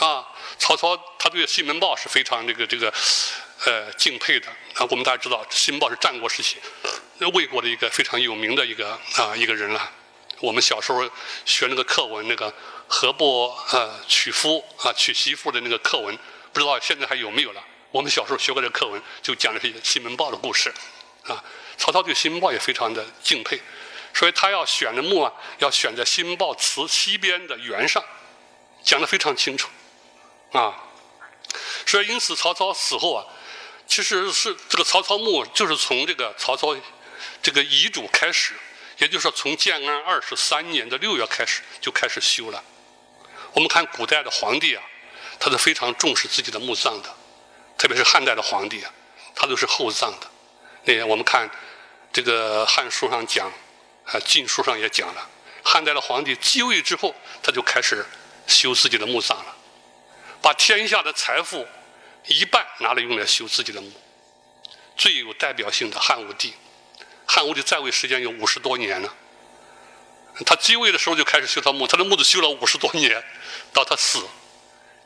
啊，曹操他对西门豹是非常这个这个呃敬佩的啊。我们大家知道，西门豹是战国时期魏国的一个非常有名的一个啊一个人了。我们小时候学那个课文，那个何不呃娶夫啊娶媳妇的那个课文，不知道现在还有没有了。我们小时候学过这个课文，就讲的是西门豹的故事啊。曹操对西门豹也非常的敬佩，所以他要选的墓啊，要选在西门豹祠西边的原上，讲的非常清楚啊。所以因此曹操死后啊，其实是这个曹操墓就是从这个曹操这个遗嘱开始，也就是说从建安二十三年的六月开始就开始修了。我们看古代的皇帝啊，他是非常重视自己的墓葬的，特别是汉代的皇帝啊，他都是厚葬的。那我们看。这个《汉书》上讲，啊，《晋书》上也讲了，汉代的皇帝继位之后，他就开始修自己的墓葬了，把天下的财富一半拿来用来修自己的墓。最有代表性的汉武帝，汉武帝在位时间有五十多年了，他继位的时候就开始修他墓，他的墓都修了五十多年，到他死，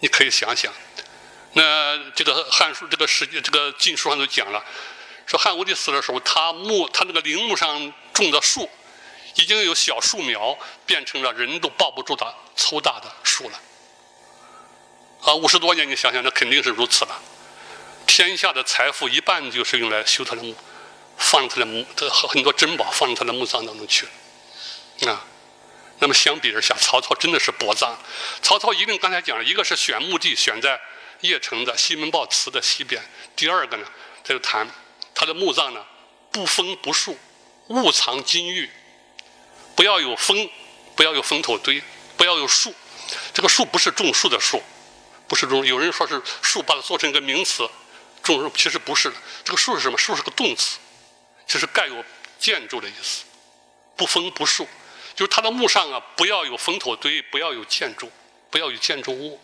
你可以想想，那这个《汉书》这个史这个《晋书》上都讲了。说汉武帝死的时候，他墓他那个陵墓上种的树，已经有小树苗变成了人都抱不住的粗大的树了。啊，五十多年，你想想，那肯定是如此了。天下的财富一半就是用来修他的墓，放他的墓，这很多珍宝放他的墓葬当中去了。啊，那么相比之下，曹操真的是薄葬。曹操一定刚才讲了一个是选墓地选在邺城的西门豹祠的西边，第二个呢，他就谈。他的墓葬呢，不封不树，勿藏金玉，不要有封，不要有封土堆，不要有树。这个树不是种树的树，不是种。有人说是树，把它做成一个名词，种树其实不是的。这个树是什么？树是个动词，就是盖有建筑的意思。不封不树，就是他的墓上啊，不要有封头堆，不要有建筑，不要有建筑物。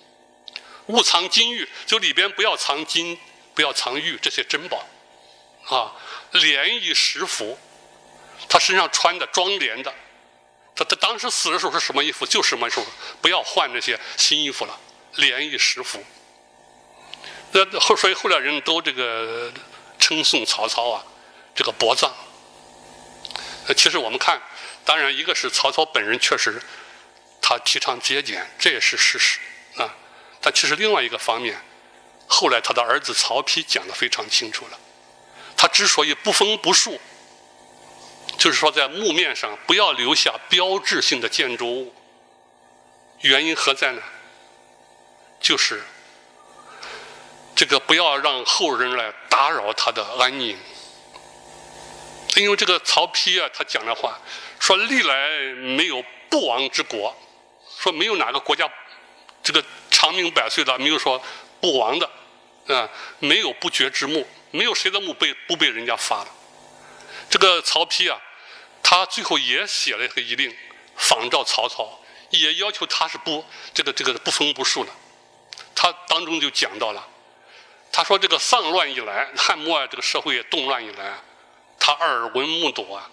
勿藏金玉，就里边不要藏金，不要藏玉这些珍宝。啊，连衣食服，他身上穿的装连的，他他当时死的时候是什么衣服就什么衣服，不要换那些新衣服了，连衣食服。那后所以后来人都这个称颂曹操啊，这个薄葬。其实我们看，当然一个是曹操本人确实他提倡节俭，这也是事实啊。但其实另外一个方面，后来他的儿子曹丕讲的非常清楚了。他之所以不封不树，就是说在墓面上不要留下标志性的建筑物。原因何在呢？就是这个不要让后人来打扰他的安宁。因为这个曹丕啊，他讲的话说：“历来没有不亡之国，说没有哪个国家这个长命百岁的，没有说不亡的，啊，没有不绝之墓。”没有谁的墓被不被人家发了。这个曹丕啊，他最后也写了一个遗令，仿照曹操，也要求他是不这个这个不封不树的。他当中就讲到了，他说这个丧乱以来，汉末啊这个社会动乱以来，他耳闻目睹啊，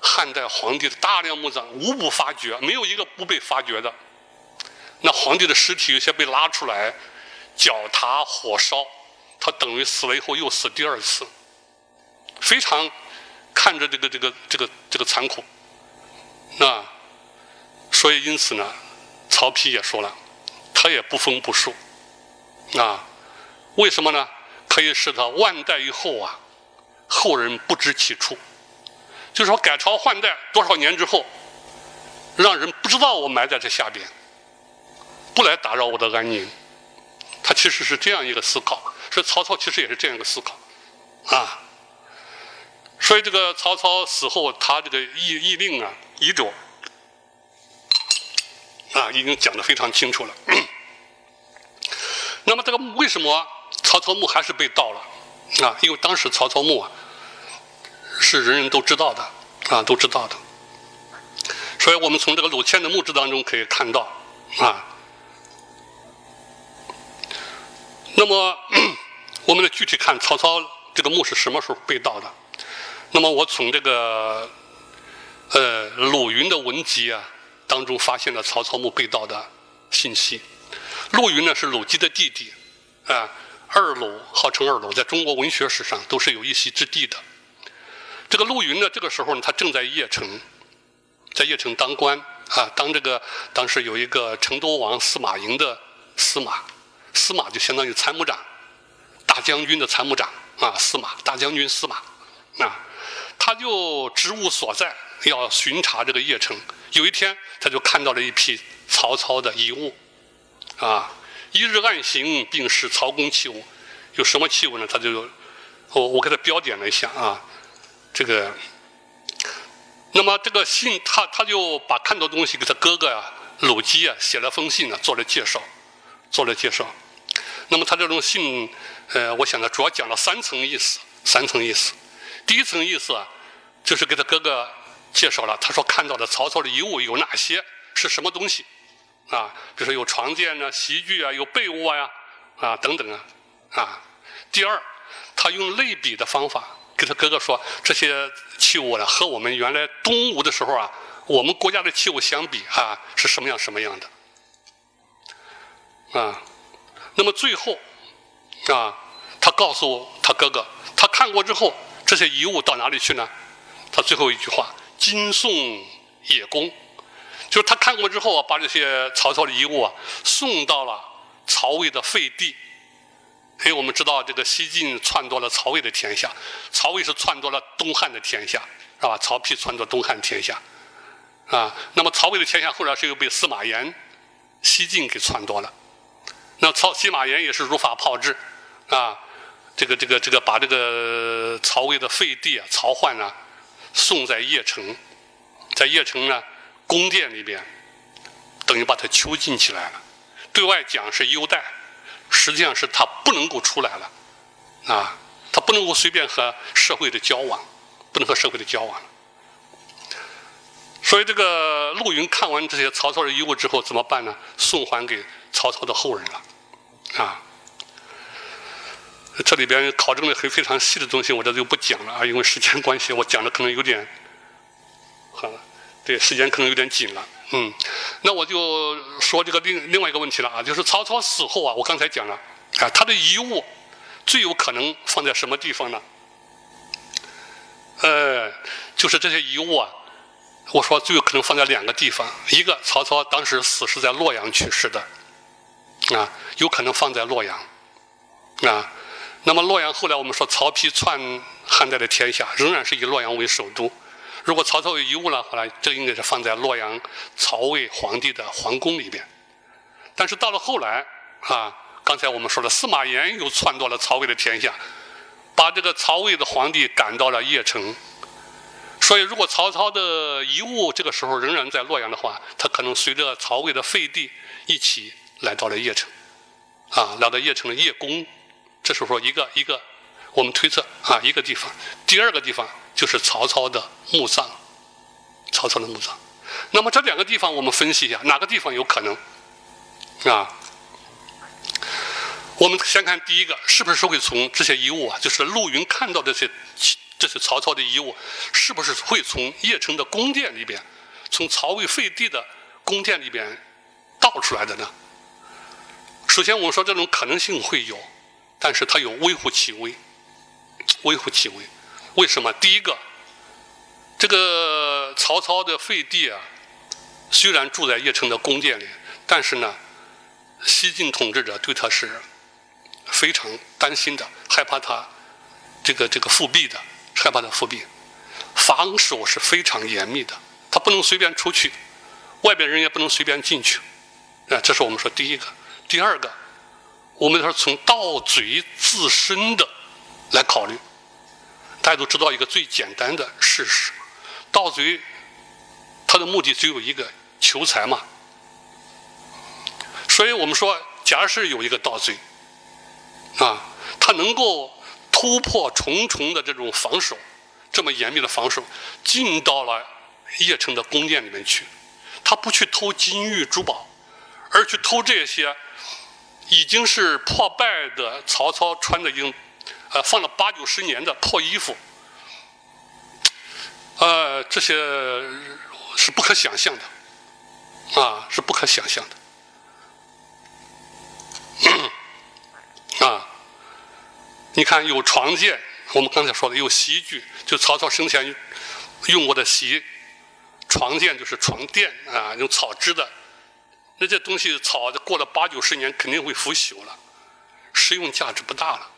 汉代皇帝的大量墓葬无不发掘，没有一个不被发掘的。那皇帝的尸体有些被拉出来，脚踏火烧。他等于死了以后又死第二次，非常看着这个这个这个这个残酷，那所以因此呢，曹丕也说了，他也不封不树，啊，为什么呢？可以使他万代以后啊，后人不知其处，就是说改朝换代多少年之后，让人不知道我埋在这下边，不来打扰我的安宁，他其实是这样一个思考。所以曹操其实也是这样一个思考，啊，所以这个曹操死后，他这个议议令啊、遗嘱啊，已经讲得非常清楚了。那么这个墓为什么曹操墓还是被盗了？啊，因为当时曹操墓啊是人人都知道的，啊，都知道的。所以我们从这个鲁谦的墓志当中可以看到，啊，那么。我们来具体看曹操这个墓是什么时候被盗的。那么我从这个呃鲁云的文集啊当中发现了曹操墓被盗的信息。陆云呢是鲁基的弟弟，啊，二鲁号称二鲁，在中国文学史上都是有一席之地的。这个陆云呢，这个时候呢，他正在邺城，在邺城当官啊，当这个当时有一个成都王司马颖的司马，司马就相当于参谋长，大将军的参谋长啊，司马大将军司马啊，他就职务所在要巡查这个邺城。有一天，他就看到了一批曹操的遗物啊，一日暗行，并视曹公器物，有什么器物呢？他就我我给他标点了一下啊。这个，那么这个信，他他就把看到东西给他哥哥啊，鲁姬啊写了封信呢，做了介绍，做了介绍。那么他这种信，呃，我想呢，主要讲了三层意思，三层意思。第一层意思啊，就是给他哥哥介绍了，他说看到的曹操的遗物有哪些，是什么东西啊？比如说有床垫呢、席具啊、有被窝呀啊等等啊啊。第二，他用类比的方法。给他哥哥说，这些器物呢，和我们原来东吴的时候啊，我们国家的器物相比啊，是什么样什么样的啊？那么最后啊，他告诉他哥哥，他看过之后，这些遗物到哪里去呢？他最后一句话：“今送野公。”就是他看过之后啊，把这些曹操的遗物啊，送到了曹魏的废地。因为我们知道，这个西晋篡夺了曹魏的天下，曹魏是篡夺了东汉的天下，是吧？曹丕篡夺东汉天下，啊，那么曹魏的天下后来是又被司马炎、西晋给篡夺了。那曹司马炎也是如法炮制，啊，这个这个这个把这个曹魏的废地啊、曹奂啊，送在邺城，在邺城呢宫殿里边，等于把他囚禁起来了，对外讲是优待。实际上是他不能够出来了，啊，他不能够随便和社会的交往，不能和社会的交往。所以这个陆云看完这些曹操的遗物之后怎么办呢？送还给曹操的后人了，啊，这里边考证的很非常细的东西，我这就不讲了啊，因为时间关系，我讲的可能有点，好了，对，时间可能有点紧了。嗯，那我就说这个另另外一个问题了啊，就是曹操死后啊，我刚才讲了啊，他的遗物最有可能放在什么地方呢？呃，就是这些遗物啊，我说最有可能放在两个地方，一个曹操当时死是在洛阳去世的，啊，有可能放在洛阳，啊，那么洛阳后来我们说曹丕篡汉代的天下，仍然是以洛阳为首都。如果曹操有遗物了，后来这应该是放在洛阳曹魏皇帝的皇宫里边。但是到了后来啊，刚才我们说了，司马炎又篡夺了曹魏的天下，把这个曹魏的皇帝赶到了邺城。所以，如果曹操的遗物这个时候仍然在洛阳的话，他可能随着曹魏的废帝一起来到了邺城，啊，来到邺城的邺宫。这时候说一个一个，我们推测啊，一个地方，第二个地方。就是曹操的墓葬，曹操的墓葬。那么这两个地方，我们分析一下，哪个地方有可能？啊，我们先看第一个，是不是会从这些遗物啊，就是陆云看到这些这些曹操的遗物，是不是会从邺城的宫殿里边，从曹魏废帝的宫殿里边盗出来的呢？首先，我们说这种可能性会有，但是它有微乎其微，微乎其微。为什么？第一个，这个曹操的废帝啊，虽然住在邺城的宫殿里，但是呢，西晋统治者对他是非常担心的，害怕他这个这个复辟的，害怕他复辟，防守是非常严密的，他不能随便出去，外边人也不能随便进去，啊，这是我们说第一个。第二个，我们说从盗贼自身的来考虑。大家都知道一个最简单的事实：盗贼他的目的只有一个，求财嘛。所以我们说，假使有一个盗贼啊，他能够突破重重的这种防守，这么严密的防守，进到了邺城的宫殿里面去，他不去偷金玉珠宝，而去偷这些已经是破败的曹操穿的经。呃，放了八九十年的破衣服，呃，这些是不可想象的，啊，是不可想象的，啊，你看有床垫，我们刚才说的有席具，就曹操生前用过的席，床垫就是床垫啊，用草织的，那这东西草过了八九十年肯定会腐朽了，实用价值不大了。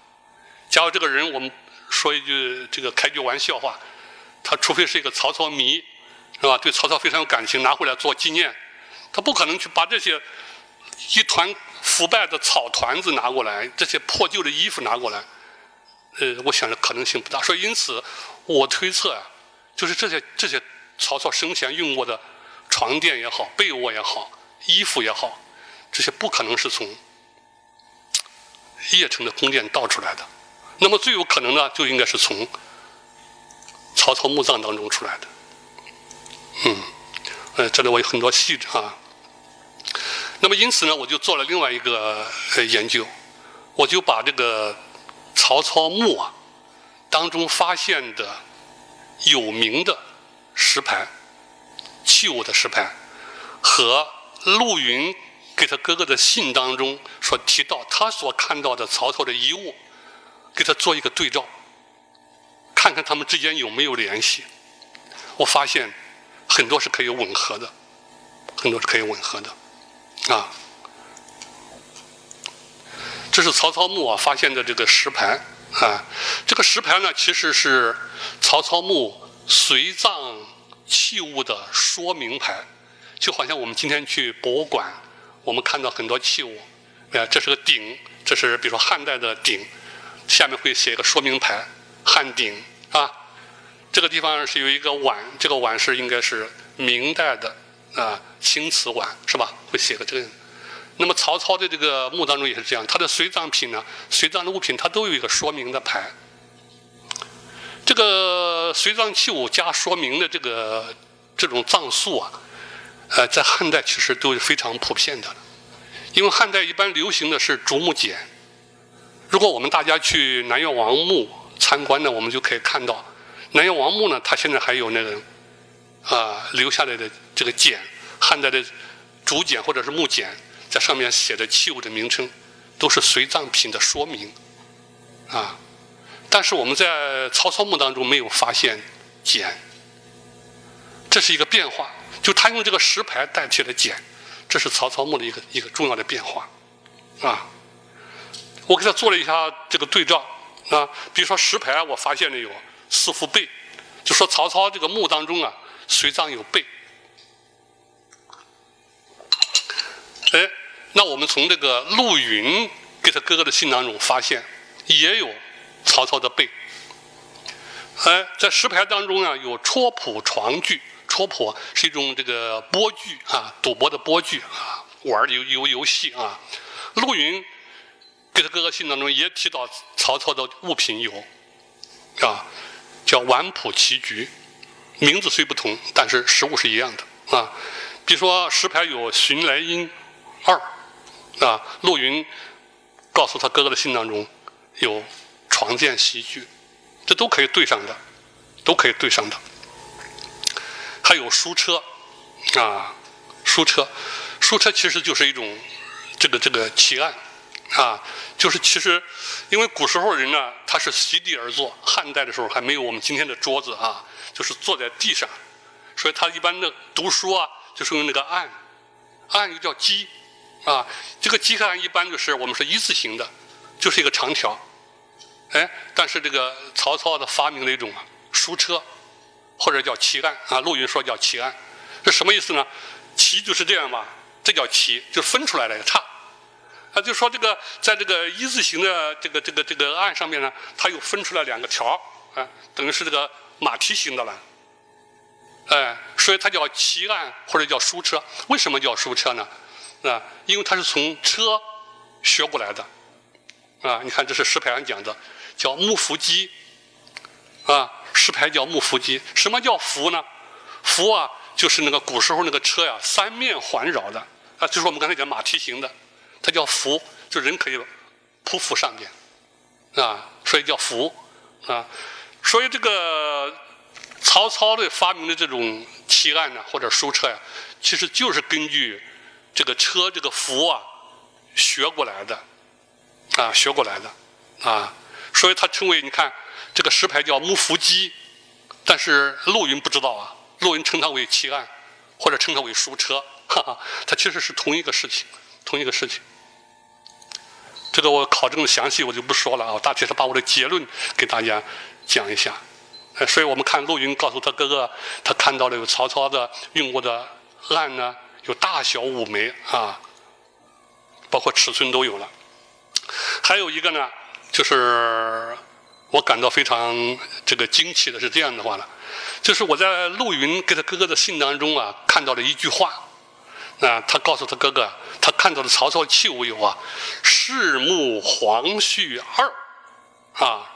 假如这个人，我们说一句这个开句玩笑话，他除非是一个曹操迷，是吧？对曹操非常有感情，拿回来做纪念，他不可能去把这些一团腐败的草团子拿过来，这些破旧的衣服拿过来。呃，我想着可能性不大。所以因此，我推测啊，就是这些这些曹操生前用过的床垫也好，被窝也好。衣服也好，这些不可能是从邺城的宫殿盗出来的。那么最有可能呢，就应该是从曹操墓葬当中出来的。嗯，呃，这里我有很多细节啊。那么因此呢，我就做了另外一个呃研究，我就把这个曹操墓啊当中发现的有名的石牌、器物的石牌和陆云给他哥哥的信当中所提到，他所看到的曹操的遗物，给他做一个对照，看看他们之间有没有联系。我发现很多是可以吻合的，很多是可以吻合的，啊，这是曹操墓啊发现的这个石牌啊，这个石牌呢其实是曹操墓随葬器物的说明牌。就好像我们今天去博物馆，我们看到很多器物，呃，这是个鼎，这是比如说汉代的鼎，下面会写一个说明牌，汉鼎啊。这个地方是有一个碗，这个碗是应该是明代的啊青瓷碗是吧？会写个这个。那么曹操的这个墓当中也是这样，他的随葬品呢，随葬的物品它都有一个说明的牌。这个随葬器物加说明的这个这种葬塑啊。呃，在汉代其实都是非常普遍的，因为汉代一般流行的是竹木简。如果我们大家去南越王墓参观呢，我们就可以看到，南越王墓呢，它现在还有那个啊留下来的这个简，汉代的竹简或者是木简，在上面写的器物的名称，都是随葬品的说明啊。但是我们在曹操墓当中没有发现简，这是一个变化。就他用这个石牌代替了简，这是曹操墓的一个一个重要的变化，啊，我给他做了一下这个对照啊，比如说石牌，我发现了有四副背，就说曹操这个墓当中啊，随葬有背，哎，那我们从这个陆云给他哥哥的信当中发现，也有曹操的背，哎，在石牌当中啊，有戳谱床具。戳破是一种这个波具啊，赌博的波具啊，玩游游游戏啊。陆云给他哥哥信当中也提到曹操的物品有啊，叫玩谱棋局，名字虽不同，但是实物是一样的啊。比如说石牌有寻来音二啊，陆云告诉他哥哥的信当中有床垫席具，这都可以对上的，都可以对上的。还有书车，啊，书车，书车其实就是一种这个这个奇案，啊，就是其实因为古时候人呢，他是席地而坐，汉代的时候还没有我们今天的桌子啊，就是坐在地上，所以他一般的读书啊，就是用那个案，案又叫机，啊，这个机案一般就是我们是一字形的，就是一个长条，哎，但是这个曹操的发明了一种书车。或者叫旗案啊，陆云说叫旗案，这什么意思呢？旗就是这样嘛，这叫旗，就分出来了差。就说这个在这个一字形的这个这个这个案上面呢，它又分出来两个条啊，等于是这个马蹄形的了。哎，所以它叫骑案或者叫书车。为什么叫书车呢？啊，因为它是从车学过来的。啊，你看这是石牌上讲的，叫木扶机啊。石牌叫木扶机，什么叫扶呢？扶啊，就是那个古时候那个车呀，三面环绕的啊，就是我们刚才讲马蹄形的，它叫扶，就人可以匍匐上面啊，所以叫扶啊。所以这个曹操的发明的这种骑案呢，或者书车呀，其实就是根据这个车这个扶啊学过来的啊，学过来的啊。所以他称为你看这个石牌叫木伏机，但是陆云不知道啊，陆云称它为奇案，或者称它为书车，哈哈，它其实是同一个事情，同一个事情。这个我考证的详细我就不说了啊，大体是把我的结论给大家讲一下。呃，所以我们看陆云告诉他哥哥，他看到了有曹操的用过的案呢，有大小五枚啊，包括尺寸都有了。还有一个呢，就是我感到非常这个惊奇的是这样的话呢，就是我在陆云给他哥哥的信当中啊，看到了一句话。那他告诉他哥哥，他看到的曹操器物有啊，赤木黄絮二，啊，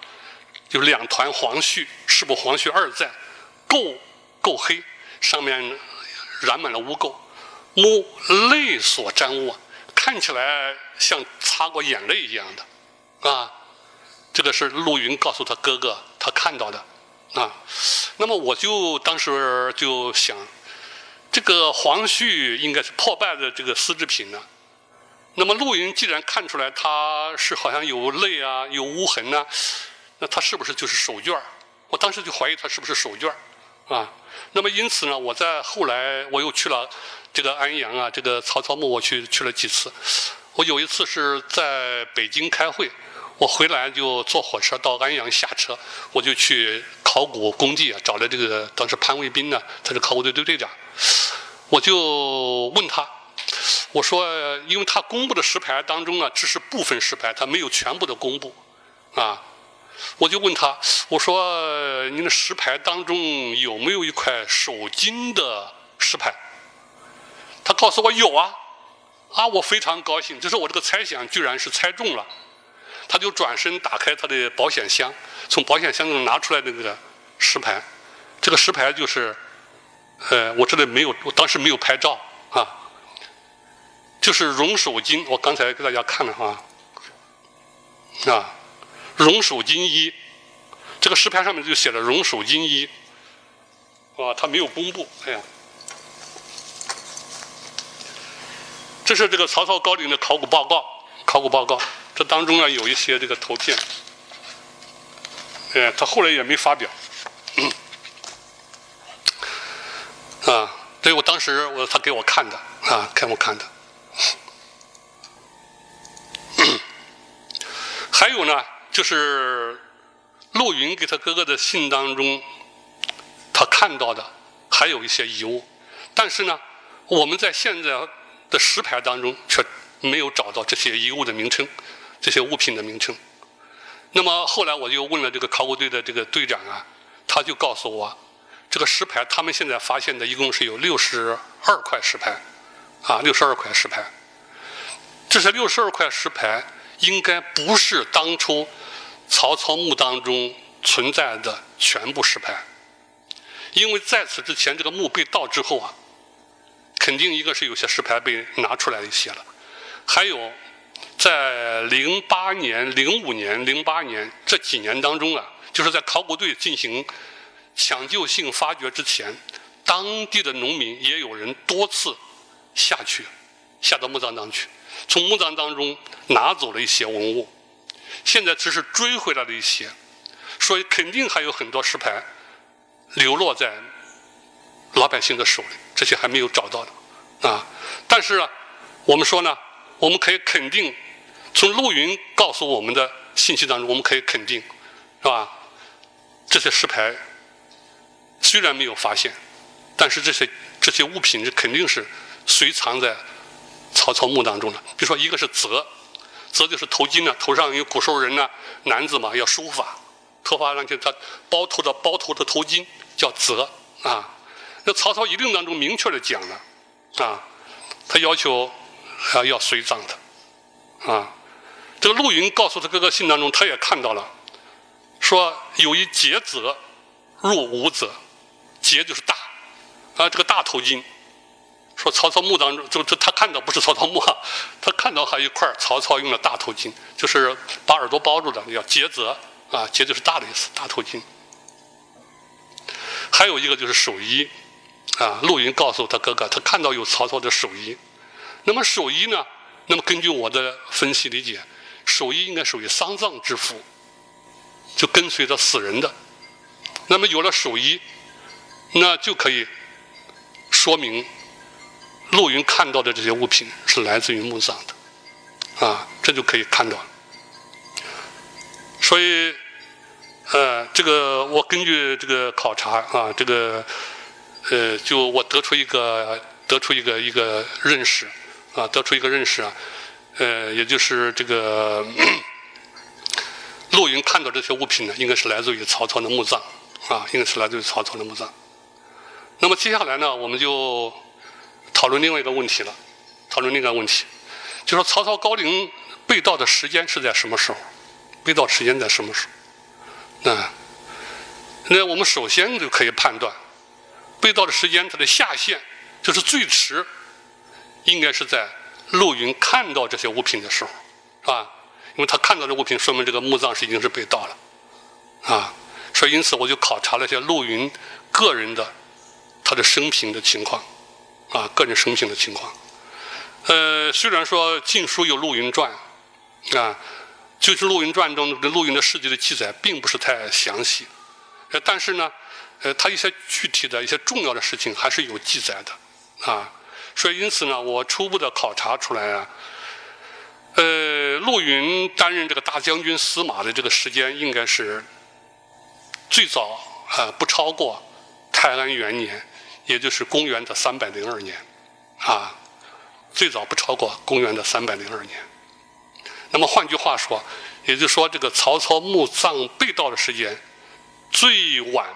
有两团黄絮，赤木黄絮二在，垢垢黑，上面染满了污垢，目泪所沾污，看起来像擦过眼泪一样的，啊，这个是陆云告诉他哥哥他看到的，啊，那么我就当时就想。这个黄絮应该是破败的这个丝织品呢。那么陆云既然看出来它是好像有泪啊、有污痕呢，那它是不是就是手绢我当时就怀疑它是不是手绢啊。那么因此呢，我在后来我又去了这个安阳啊，这个曹操墓我去去了几次。我有一次是在北京开会，我回来就坐火车到安阳下车，我就去考古工地啊，找了这个当时潘卫兵呢，他是考古队队队长。我就问他，我说，因为他公布的石牌当中啊，只是部分石牌，他没有全部的公布，啊，我就问他，我说，您的石牌当中有没有一块手金的石牌？他告诉我有啊，啊，我非常高兴，就是我这个猜想居然是猜中了。他就转身打开他的保险箱，从保险箱中拿出来那个石牌，这个石牌就是。呃，我这里没有，我当时没有拍照啊。就是荣守金，我刚才给大家看了哈，啊，荣守金一，这个石牌上面就写了荣守金一，啊，他没有公布，哎呀，这是这个曹操高陵的考古报告，考古报告，这当中呢有一些这个图片，哎，他后来也没发表。啊，这我当时我他给我看的啊，给我看的。还有呢，就是陆云给他哥哥的信当中，他看到的还有一些遗物，但是呢，我们在现在的石牌当中却没有找到这些遗物的名称，这些物品的名称。那么后来我就问了这个考古队的这个队长啊，他就告诉我。这个石牌，他们现在发现的一共是有六十二块石牌，啊，六十二块石牌。这些六十二块石牌应该不是当初曹操墓当中存在的全部石牌，因为在此之前，这个墓被盗之后啊，肯定一个是有些石牌被拿出来一些了，还有在零八年、零五年、零八年这几年当中啊，就是在考古队进行。抢救性发掘之前，当地的农民也有人多次下去，下到墓葬当去，从墓葬当中拿走了一些文物。现在只是追回来了一些，所以肯定还有很多石牌流落在老百姓的手里，这些还没有找到的啊。但是啊，我们说呢，我们可以肯定，从陆云告诉我们的信息当中，我们可以肯定，是吧？这些石牌。虽然没有发现，但是这些这些物品是肯定是随藏在曹操墓当中的。比如说，一个是泽，泽就是头巾呢，头上有古时候人呢，男子嘛要梳发，头发上去他包头的包头的头巾叫泽啊。那曹操一令当中明确的讲了啊，他要求啊要随葬的啊。这个陆云告诉他哥哥信当中，他也看到了，说有一节泽入五泽。节就是大，啊，这个大头巾，说曹操墓当中，就就他看到不是曹操墓，他看到还有一块曹操用的大头巾，就是把耳朵包住的，叫节泽啊，节就是大的意思，大头巾。还有一个就是手衣，啊，陆云告诉他哥哥，他看到有曹操的手衣。那么手衣呢？那么根据我的分析理解，手衣应该属于丧葬之服，就跟随着死人的。那么有了手衣，那就可以说明陆云看到的这些物品是来自于墓葬的，啊，这就可以看到。所以，呃，这个我根据这个考察啊，这个呃，就我得出一个得出一个一个认识啊，得出一个认识啊，呃，也就是这个 陆云看到这些物品呢，应该是来自于曹操的墓葬。啊，应该是来自于曹操的墓葬。那么接下来呢，我们就讨论另外一个问题了。讨论另一个问题，就说曹操高陵被盗的时间是在什么时候？被盗时间在什么时候？那那我们首先就可以判断，被盗的时间它的下限就是最迟，应该是在陆云看到这些物品的时候，是吧？因为他看到这物品，说明这个墓葬是已经是被盗了，啊。所以，因此我就考察了一下陆云个人的他的生平的情况，啊，个人生平的情况。呃，虽然说《晋书》有陆云传，啊，就是《陆云传》中的陆云的事迹的记载并不是太详细，呃，但是呢，呃，他一些具体的一些重要的事情还是有记载的，啊，所以因此呢，我初步的考察出来啊，呃，陆云担任这个大将军司马的这个时间应该是。最早啊，不超过泰安元年，也就是公元的三百零二年，啊，最早不超过公元的三百零二年。那么换句话说，也就是说，这个曹操墓葬被盗的时间，最晚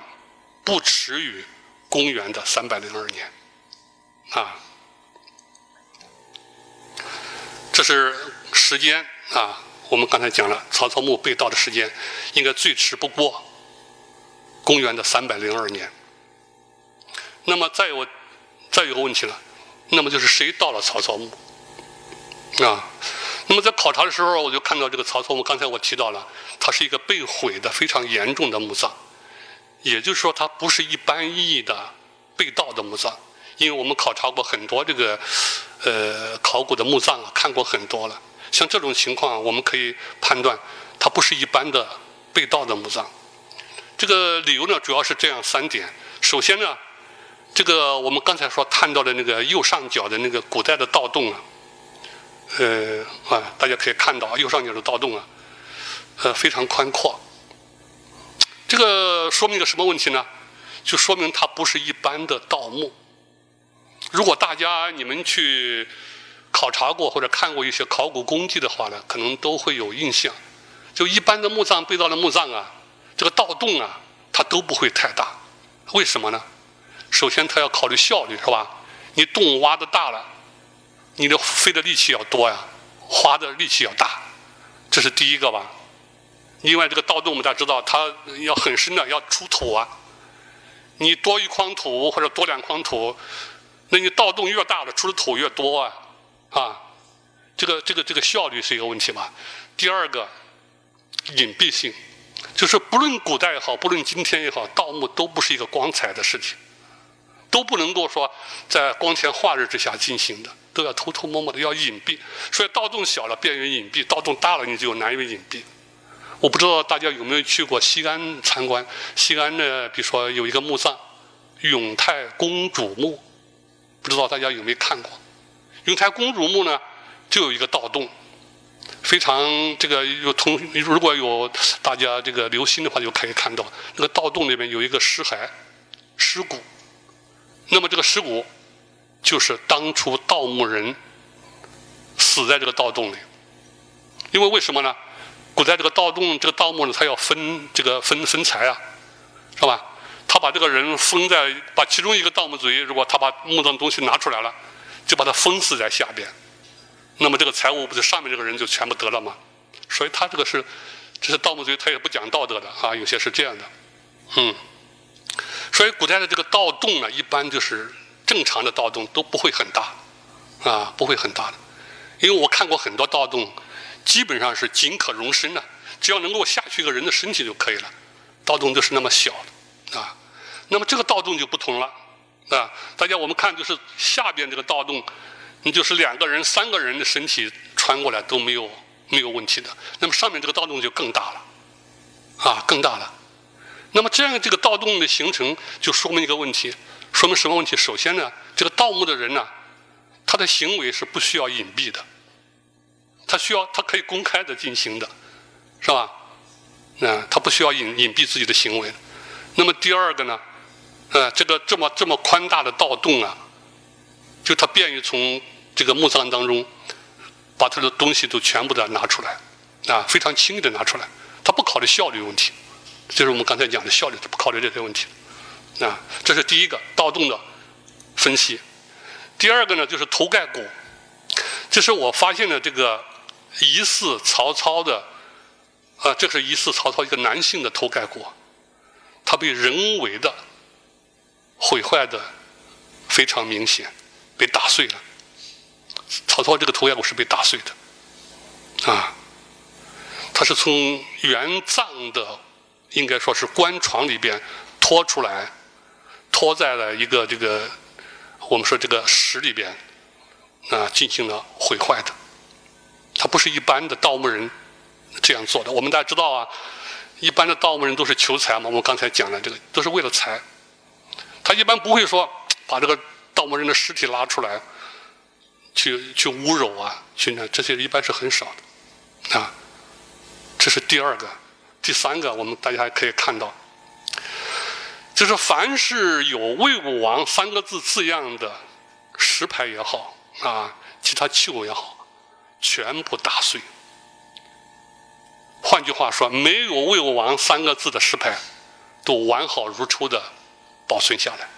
不迟于公元的三百零二年，啊，这是时间啊。我们刚才讲了，曹操墓被盗的时间应该最迟不过。公元的三百零二年，那么再有再有个问题了，那么就是谁盗了曹操墓啊？那么在考察的时候，我就看到这个曹操墓，刚才我提到了，它是一个被毁的非常严重的墓葬，也就是说，它不是一般意义的被盗的墓葬，因为我们考察过很多这个呃考古的墓葬啊，看过很多了，像这种情况，我们可以判断它不是一般的被盗的墓葬。这个理由呢，主要是这样三点。首先呢，这个我们刚才说看到的那个右上角的那个古代的盗洞啊，呃啊，大家可以看到右上角的盗洞啊，呃非常宽阔。这个说明一个什么问题呢？就说明它不是一般的盗墓。如果大家你们去考察过或者看过一些考古工地的话呢，可能都会有印象。就一般的墓葬被盗的墓葬啊。这个盗洞啊，它都不会太大，为什么呢？首先，它要考虑效率，是吧？你洞挖的大了，你的费的力气要多呀，花的力气要大，这是第一个吧。另外，这个盗洞我们大家知道，它要很深的，要出土啊。你多一筐土或者多两筐土，那你盗洞越大了出的土越多啊，啊，这个这个这个效率是一个问题吧。第二个，隐蔽性。就是不论古代也好，不论今天也好，盗墓都不是一个光彩的事情，都不能够说在光天化日之下进行的，都要偷偷摸摸的，要隐蔽。所以盗洞小了便于隐蔽，盗洞大了你就难于隐蔽。我不知道大家有没有去过西安参观？西安呢，比如说有一个墓葬，永泰公主墓，不知道大家有没有看过？永泰公主墓呢，就有一个盗洞。非常这个有同如果有大家这个留心的话，就可以看到那个盗洞里面有一个尸骸、尸骨。那么这个尸骨就是当初盗墓人死在这个盗洞里。因为为什么呢？古代这个盗洞这个盗墓呢，他要分这个分分财啊，是吧？他把这个人封在把其中一个盗墓贼，如果他把墓葬东西拿出来了，就把他封死在下边。那么这个财物不是上面这个人就全部得了吗？所以他这个是，这是盗墓贼，他也不讲道德的啊，有些是这样的，嗯。所以古代的这个盗洞呢，一般就是正常的盗洞都不会很大，啊，不会很大的。因为我看过很多盗洞，基本上是仅可容身的，只要能够下去一个人的身体就可以了。盗洞就是那么小的，啊。那么这个盗洞就不同了，啊，大家我们看就是下边这个盗洞。你就是两个人、三个人的身体穿过来都没有没有问题的，那么上面这个盗洞就更大了，啊，更大了。那么这样这个盗洞的形成，就说明一个问题，说明什么问题？首先呢，这个盗墓的人呢，他的行为是不需要隐蔽的，他需要他可以公开的进行的，是吧？啊，他不需要隐隐蔽自己的行为。那么第二个呢，呃，这个这么这么宽大的盗洞啊，就他便于从这个墓葬当中把他的东西都全部的拿出来，啊，非常轻易的拿出来，他不考虑效率问题。就是我们刚才讲的效率，不考虑这些问题，啊，这是第一个盗洞的分析。第二个呢，就是头盖骨，这是我发现的这个疑似曹操的，啊，这是疑似曹操一个男性的头盖骨，他被人为的毁坏的非常明显，被打碎了。曹操这个头盖骨是被打碎的，啊，他是从原葬的。应该说是棺床里边拖出来，拖在了一个这个我们说这个石里边啊进行了毁坏的。他不是一般的盗墓人这样做的。我们大家知道啊，一般的盗墓人都是求财嘛。我们刚才讲了这个都是为了财。他一般不会说把这个盗墓人的尸体拉出来去去侮辱啊，去那这些一般是很少的啊。这是第二个。第三个，我们大家还可以看到，就是凡是有“魏武王”三个字字样的石牌也好啊，其他器物也好，全部打碎。换句话说，没有“魏武王”三个字的石牌，都完好如初的保存下来。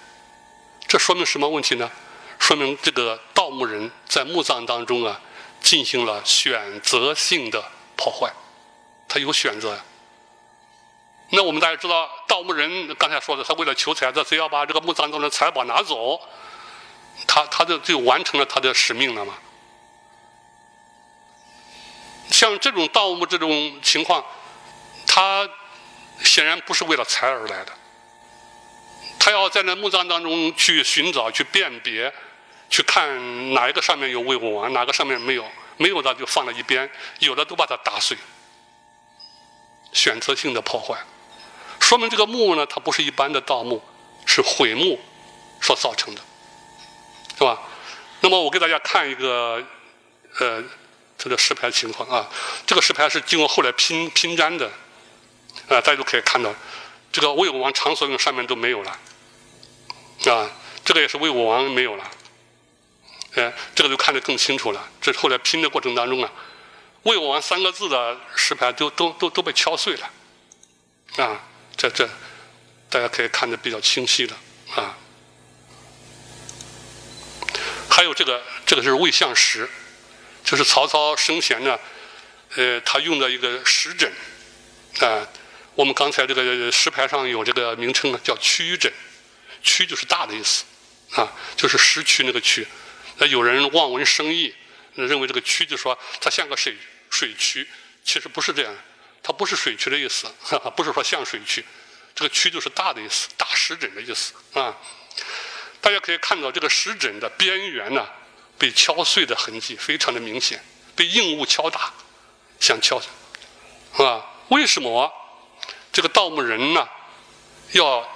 这说明什么问题呢？说明这个盗墓人在墓葬当中啊，进行了选择性的破坏，他有选择呀。那我们大家知道，盗墓人刚才说的，他为了求财，他只要把这个墓葬中的财宝拿走，他他就就完成了他的使命了嘛。像这种盗墓这种情况，他显然不是为了财而来的，他要在那墓葬当中去寻找、去辨别、去看哪一个上面有魏武王，哪个上面没有，没有的就放在一边，有的都把它打碎，选择性的破坏。说明这个墓呢，它不是一般的盗墓，是毁墓所造成的，是吧？那么我给大家看一个，呃，这个石牌情况啊。这个石牌是经过后来拼拼粘的，啊，大家都可以看到，这个魏武王长所用上面都没有了，啊，这个也是魏武王没有了，哎，这个就看得更清楚了。这是后来拼的过程当中啊，魏武王三个字的石牌都都都都被敲碎了，啊。这这，大家可以看得比较清晰的啊。还有这个，这个是魏相石，就是曹操生前呢，呃，他用的一个石枕啊。我们刚才这个石牌上有这个名称呢，叫曲枕，曲就是大的意思啊，就是石渠那个渠。那有人望文生义，认为这个曲就说它像个水水渠，其实不是这样。它不是水渠的意思，哈哈不是说像水渠，这个渠就是大的意思，大石枕的意思啊。大家可以看到这个石枕的边缘呢，被敲碎的痕迹非常的明显，被硬物敲打，像敲，啊？为什么这个盗墓人呢，要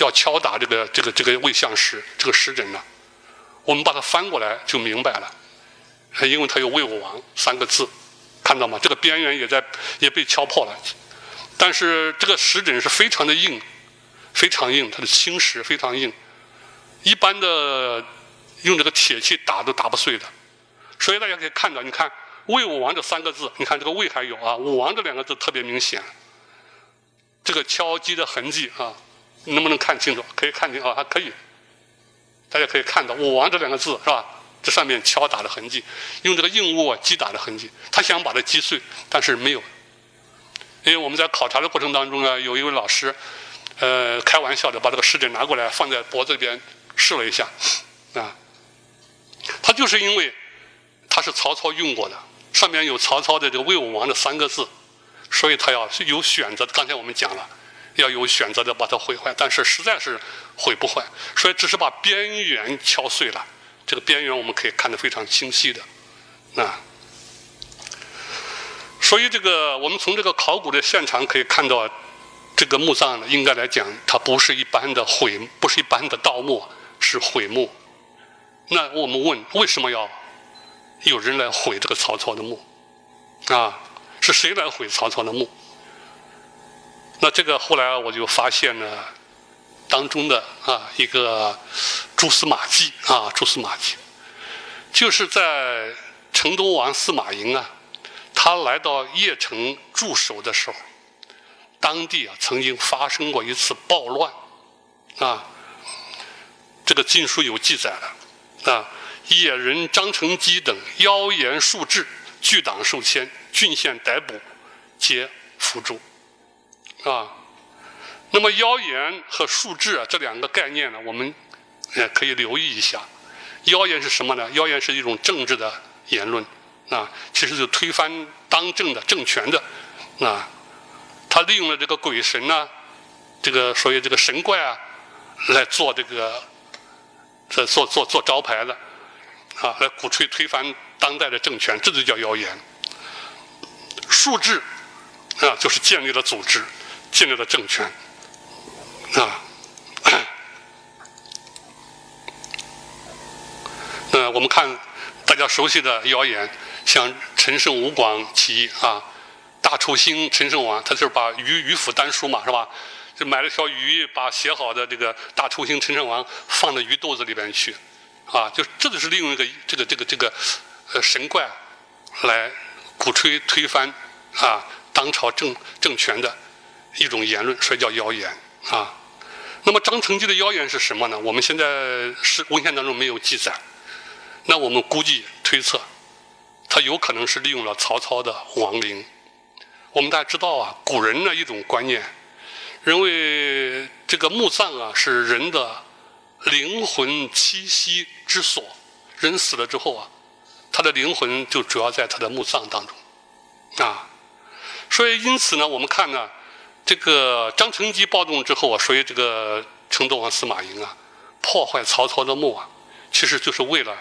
要敲打这个这个这个魏相石这个石枕呢？我们把它翻过来就明白了，因为它有魏武王三个字。看到吗？这个边缘也在也被敲破了，但是这个石枕是非常的硬，非常硬，它的青石非常硬，一般的用这个铁器打都打不碎的。所以大家可以看到，你看“魏武王”这三个字，你看这个“魏”还有啊，“武王”这两个字特别明显，这个敲击的痕迹啊，能不能看清楚？可以看清啊，还可以，大家可以看到“武王”这两个字是吧？这上面敲打的痕迹，用这个硬物击打的痕迹，他想把它击碎，但是没有。因为我们在考察的过程当中呢，有一位老师，呃，开玩笑的把这个石枕拿过来放在脖子里边试了一下，啊，他就是因为他是曹操用过的，上面有曹操的这个魏武王的三个字，所以他要有选择。刚才我们讲了，要有选择的把它毁坏，但是实在是毁不坏，所以只是把边缘敲碎了。这个边缘我们可以看得非常清晰的，啊，所以这个我们从这个考古的现场可以看到，这个墓葬呢，应该来讲，它不是一般的毁，不是一般的盗墓，是毁墓。那我们问，为什么要有人来毁这个曹操的墓？啊，是谁来毁曹操的墓？那这个后来我就发现了当中的啊一个蛛丝马迹啊蛛丝马迹，就是在成都王司马颖啊，他来到邺城驻守的时候。当地啊，曾经发生过一次暴乱，啊，这个禁书有记载的，啊，野人张承基等妖言数至，拒党受迁，郡县逮捕，皆伏诛，啊，那么妖言和数至啊这两个概念呢，我们也可以留意一下。妖言是什么呢？妖言是一种政治的言论，啊，其实是推翻当政的政权的，啊。他利用了这个鬼神呢，这个所谓这个神怪啊，来做这个，这做做做招牌的，啊，来鼓吹推翻当代的政权，这就叫妖言。术治啊，就是建立了组织，建立了政权，啊。那我们看大家熟悉的谣言，像陈胜吴广起义啊。大楚兴陈胜王，他就是把鱼鱼腹丹书嘛，是吧？就买了条鱼，把写好的这个大楚兴陈胜王放到鱼肚子里边去，啊，就这就是利用一个这个这个这个呃神怪来鼓吹推翻啊当朝政政权的一种言论，所以叫谣言啊。那么张承基的谣言是什么呢？我们现在是文献当中没有记载，那我们估计推测，他有可能是利用了曹操的亡灵。我们大家知道啊，古人的一种观念，认为这个墓葬啊是人的灵魂栖息之所。人死了之后啊，他的灵魂就主要在他的墓葬当中啊。所以因此呢，我们看呢，这个张承基暴动之后啊，所以这个成都王司马颖啊，破坏曹操的墓啊，其实就是为了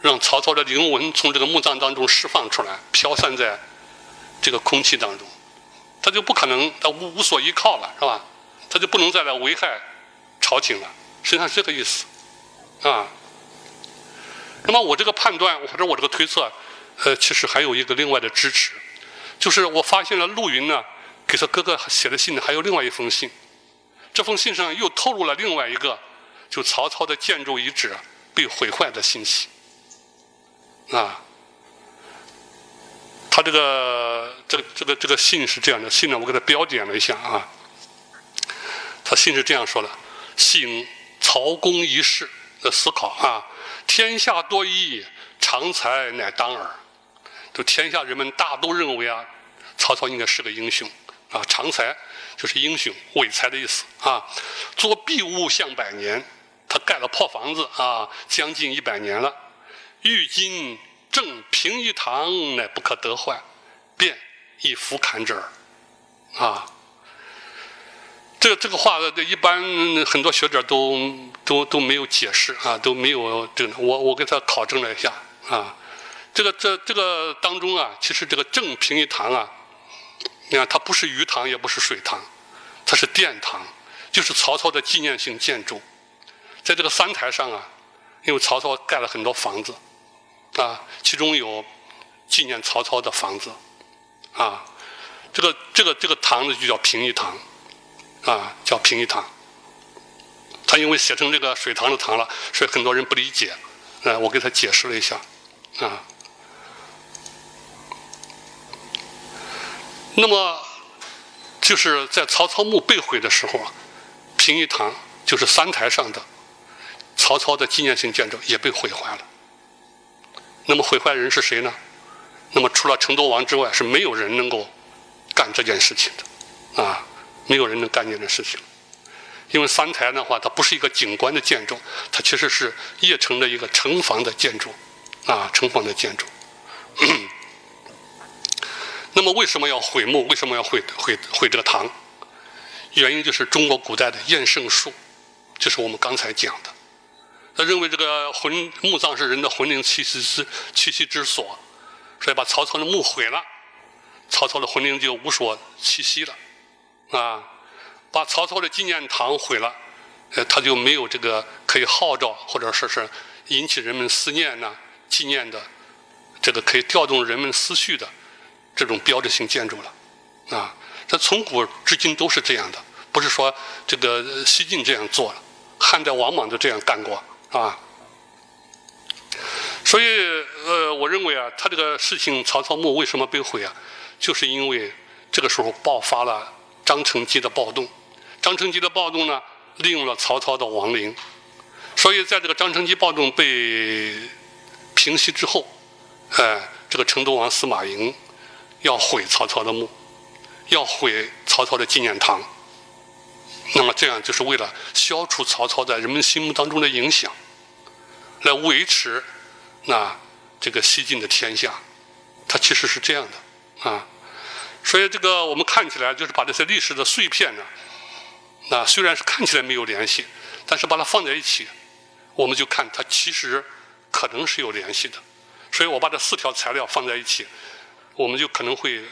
让曹操的灵魂从这个墓葬当中释放出来，飘散在。这个空气当中，他就不可能，他无无所依靠了，是吧？他就不能再来危害朝廷了，实际上是这个意思，啊。那么我这个判断或者我这个推测，呃，其实还有一个另外的支持，就是我发现了陆云呢给他哥哥写的信呢，还有另外一封信，这封信上又透露了另外一个，就曹操的建筑遗址被毁坏的信息，啊。他这个这个这个这个信是这样的，信呢我给他标点了一下啊。他信是这样说的：“信曹公一事的思考啊，天下多疑，常才乃当耳。就天下人们大都认为啊，曹操应该是个英雄啊，常才就是英雄伟才的意思啊。做庇物向百年，他盖了破房子啊，将近一百年了，欲今。”正平一堂，乃不可得患，便以弗砍之。啊，这这个话，这一般很多学者都都都没有解释啊，都没有这个。我我给他考证了一下啊，这个这这个当中啊，其实这个正平一堂啊，你看它不是鱼塘，也不是水塘，它是殿堂，就是曹操的纪念性建筑。在这个三台上啊，因为曹操盖了很多房子。啊，其中有纪念曹操的房子，啊，这个这个这个堂子就叫平邑堂，啊，叫平邑堂。他因为写成这个水塘的塘了，所以很多人不理解。啊，我给他解释了一下，啊。那么就是在曹操墓被毁的时候啊，平义堂就是三台上的曹操的纪念性建筑也被毁坏了。那么毁坏人是谁呢？那么除了成都王之外，是没有人能够干这件事情的，啊，没有人能干这件事情。因为三台的话，它不是一个景观的建筑，它其实是邺城的一个城防的建筑，啊，城防的建筑。那么为什么要毁墓？为什么要毁毁毁这个堂？原因就是中国古代的厌胜术，就是我们刚才讲的。他认为这个魂墓葬是人的魂灵栖息之栖息之所，所以把曹操的墓毁了，曹操的魂灵就无所栖息了，啊，把曹操的纪念堂毁了，呃，他就没有这个可以号召或者说是引起人们思念呐、纪念的，这个可以调动人们思绪的这种标志性建筑了，啊，这从古至今都是这样的，不是说这个西晋这样做了，汉代王莽就这样干过啊。所以，呃，我认为啊，他这个事情曹操墓为什么被毁啊？就是因为这个时候爆发了张承基的暴动。张承基的暴动呢，利用了曹操的亡灵。所以，在这个张承基暴动被平息之后，呃，这个成都王司马颖要毁曹操的墓，要毁曹操的纪念堂。那么，这样就是为了消除曹操在人们心目当中的影响，来维持。那这个西晋的天下，它其实是这样的啊，所以这个我们看起来就是把这些历史的碎片呢，那虽然是看起来没有联系，但是把它放在一起，我们就看它其实可能是有联系的。所以我把这四条材料放在一起，我们就可能会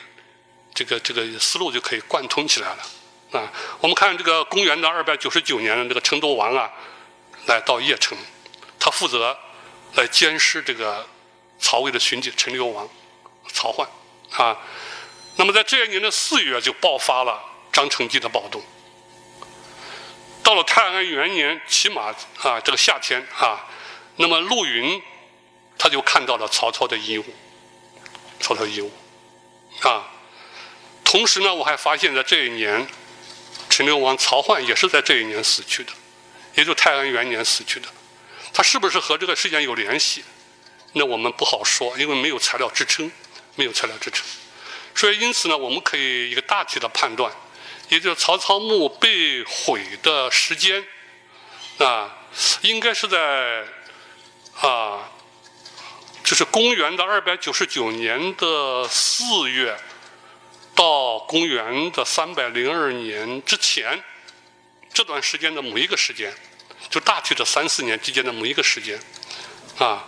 这个这个思路就可以贯通起来了啊。我们看这个公元的二百九十九年，这个成都王啊来到邺城，他负责。来监视这个曹魏的巡警陈留王曹奂啊，那么在这一年的四月就爆发了张承基的暴动。到了太安元年起码啊，这个夏天啊，那么陆云他就看到了曹操的遗物，曹操遗物啊。同时呢，我还发现，在这一年，陈留王曹奂也是在这一年死去的，也就太安元年死去的。他是不是和这个事件有联系？那我们不好说，因为没有材料支撑，没有材料支撑。所以因此呢，我们可以一个大体的判断，也就是曹操墓被毁的时间啊，应该是在啊，就是公元的二百九十九年的四月到公元的三百零二年之前这段时间的某一个时间。就大体的三四年之间的某一个时间，啊，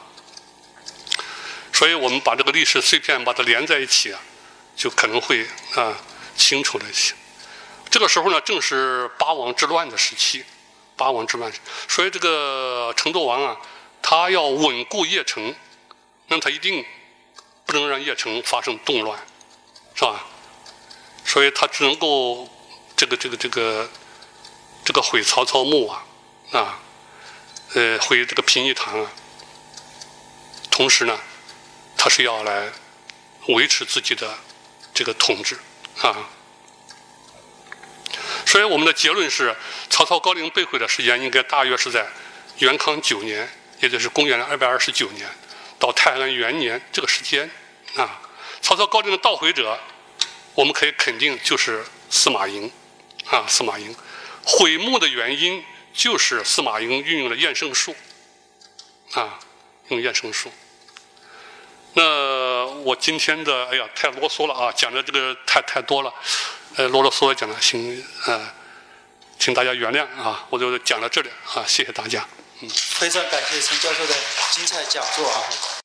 所以我们把这个历史碎片把它连在一起啊，就可能会啊清楚了一些。这个时候呢，正是八王之乱的时期，八王之乱，所以这个成都王啊，他要稳固邺城，那他一定不能让邺城发生动乱，是吧？所以他只能够这个这个这个这个毁曹操墓啊。啊，呃，毁这个平义堂啊。同时呢，他是要来维持自己的这个统治啊。所以我们的结论是，曹操高陵被毁的时间应该大约是在元康九年，也就是公元二百二十九年到太安元年这个时间啊。曹操高陵的盗毁者，我们可以肯定就是司马颖啊，司马颖毁墓的原因。就是司马颖运用了验圣术，啊，用验圣术。那我今天的哎呀太啰嗦了啊，讲的这个太太多了，呃啰啰嗦嗦讲的，请呃，请大家原谅啊，我就讲到这里啊，谢谢大家。非常感谢陈教授的精彩讲座啊。